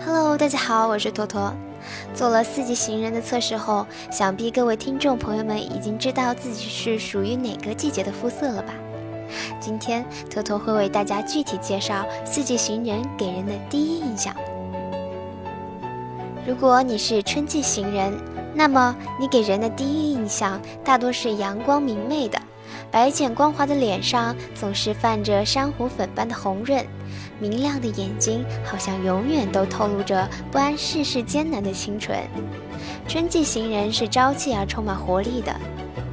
hello 大家好我是坨坨做了四季行人的测试后，想必各位听众朋友们已经知道自己是属于哪个季节的肤色了吧？今天坨坨会为大家具体介绍四季行人给人的第一印象。如果你是春季行人，那么你给人的第一印象大多是阳光明媚的，白浅光滑的脸上总是泛着珊瑚粉般的红润。明亮的眼睛好像永远都透露着不谙世事艰难的清纯。春季行人是朝气而充满活力的，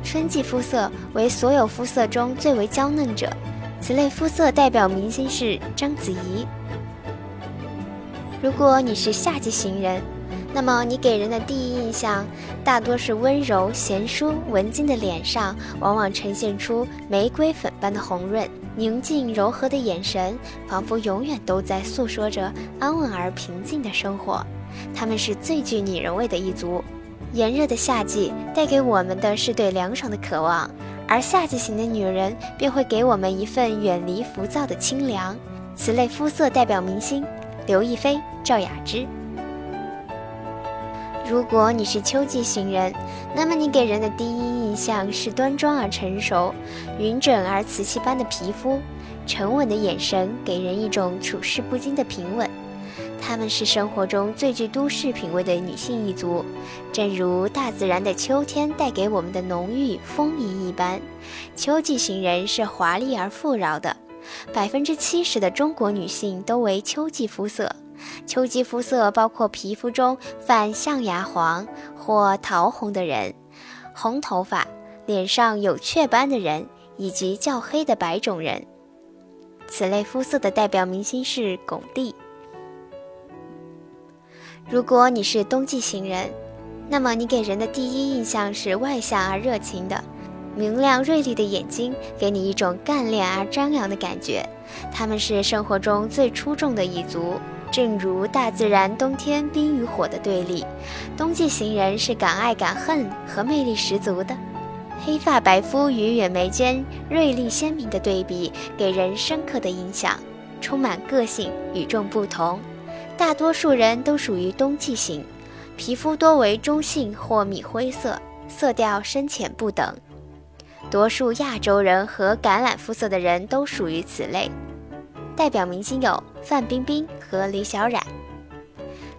春季肤色为所有肤色中最为娇嫩者，此类肤色代表明星是章子怡。如果你是夏季行人，那么你给人的第一印象大多是温柔贤淑、文静的脸上，往往呈现出玫瑰粉般的红润。宁静柔和的眼神，仿佛永远都在诉说着安稳而平静的生活。他们是最具女人味的一族。炎热的夏季带给我们的是对凉爽的渴望，而夏季型的女人便会给我们一份远离浮躁的清凉。此类肤色代表明星刘亦菲、赵雅芝。如果你是秋季型人，那么你给人的第一印象是端庄而成熟、匀整而瓷器般的皮肤，沉稳的眼神给人一种处事不惊的平稳。她们是生活中最具都市品味的女性一族，正如大自然的秋天带给我们的浓郁丰盈一般。秋季型人是华丽而富饶的，百分之七十的中国女性都为秋季肤色。秋季肤色包括皮肤中泛象牙黄或桃红的人，红头发、脸上有雀斑的人，以及较黑的白种人。此类肤色的代表明星是巩俐。如果你是冬季型人，那么你给人的第一印象是外向而热情的，明亮锐利的眼睛给你一种干练而张扬的感觉。他们是生活中最出众的一族。正如大自然冬天冰与火的对立，冬季行人是敢爱敢恨和魅力十足的。黑发白肤与远眉间锐利鲜明的对比，给人深刻的印象，充满个性，与众不同。大多数人都属于冬季型，皮肤多为中性或米灰色，色调深浅不等。多数亚洲人和橄榄肤色的人都属于此类。代表明星有范冰冰和李小冉。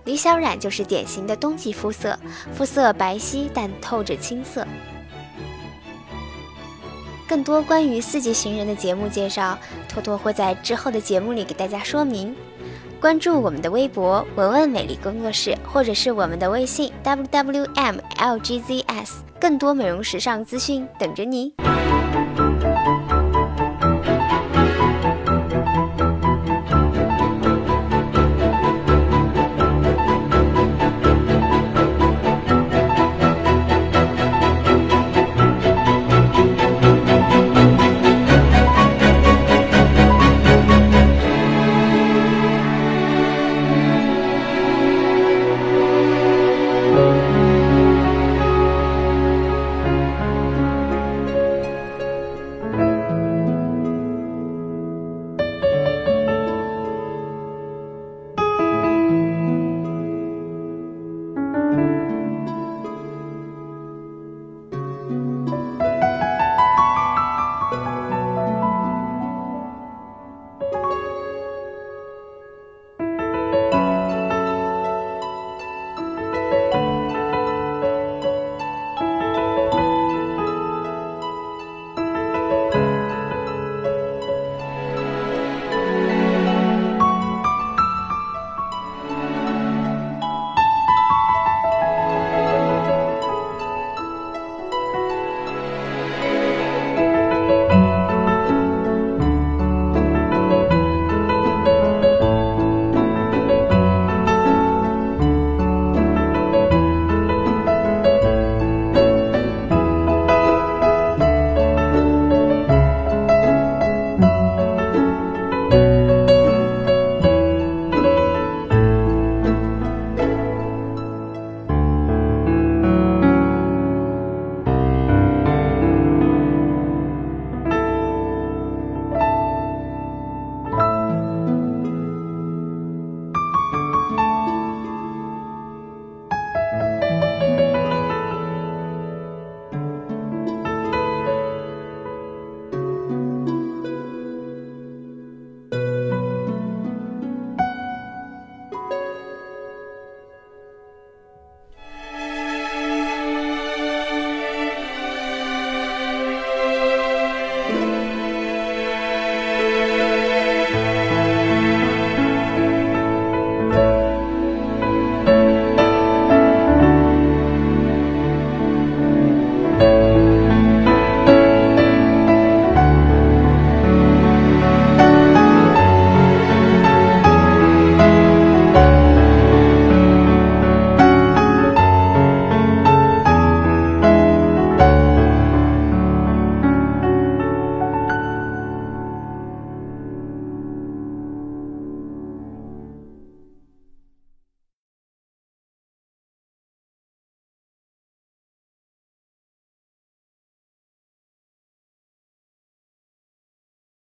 李小冉就是典型的冬季肤色，肤色白皙但透着青涩。更多关于四季行人的节目介绍，托托会在之后的节目里给大家说明。关注我们的微博“文文美丽工作室”，或者是我们的微信 “wwmlgzs”，更多美容时尚资讯等着你。